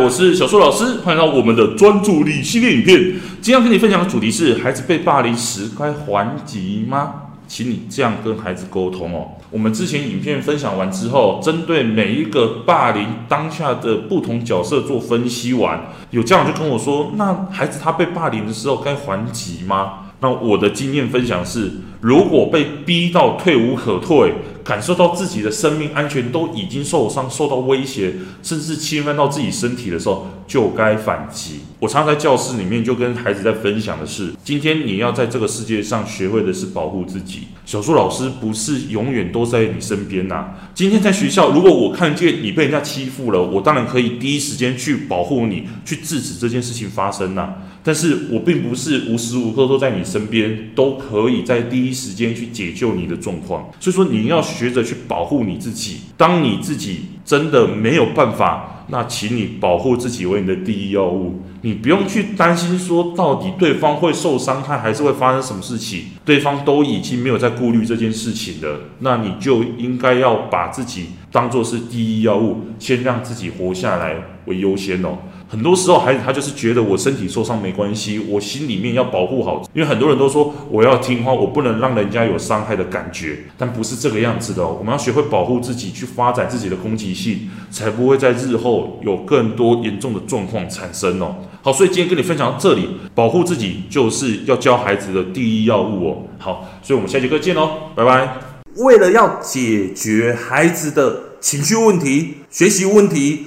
我是小树老师，欢迎到我们的专注力系列影片。今天要跟你分享的主题是：孩子被霸凌时该还击吗？请你这样跟孩子沟通哦。我们之前影片分享完之后，针对每一个霸凌当下的不同角色做分析完，有家长就跟我说：“那孩子他被霸凌的时候该还击吗？”那我的经验分享是，如果被逼到退无可退，感受到自己的生命安全都已经受伤、受到威胁，甚至侵犯到自己身体的时候，就该反击。我常常在教室里面就跟孩子在分享的是，今天你要在这个世界上学会的是保护自己。小树老师不是永远都在你身边呐。今天在学校，如果我看见你被人家欺负了，我当然可以第一时间去保护你，去制止这件事情发生呐。但是我并不是无时无刻都在你身边，都可以在第一时间去解救你的状况。所以说，你要学学着去保护你自己。当你自己真的没有办法，那请你保护自己为你的第一要务。你不用去担心说到底对方会受伤害，还是会发生什么事情。对方都已经没有在顾虑这件事情了，那你就应该要把自己当做是第一要务，先让自己活下来为优先哦。很多时候，孩子他就是觉得我身体受伤没关系，我心里面要保护好。因为很多人都说我要听话，我不能让人家有伤害的感觉，但不是这个样子的哦。我们要学会保护自己，去发展自己的攻击性，才不会在日后有更多严重的状况产生哦。好，所以今天跟你分享到这里，保护自己就是要教孩子的第一要务哦。好，所以我们下节课见喽，拜拜。为了要解决孩子的情绪问题、学习问题。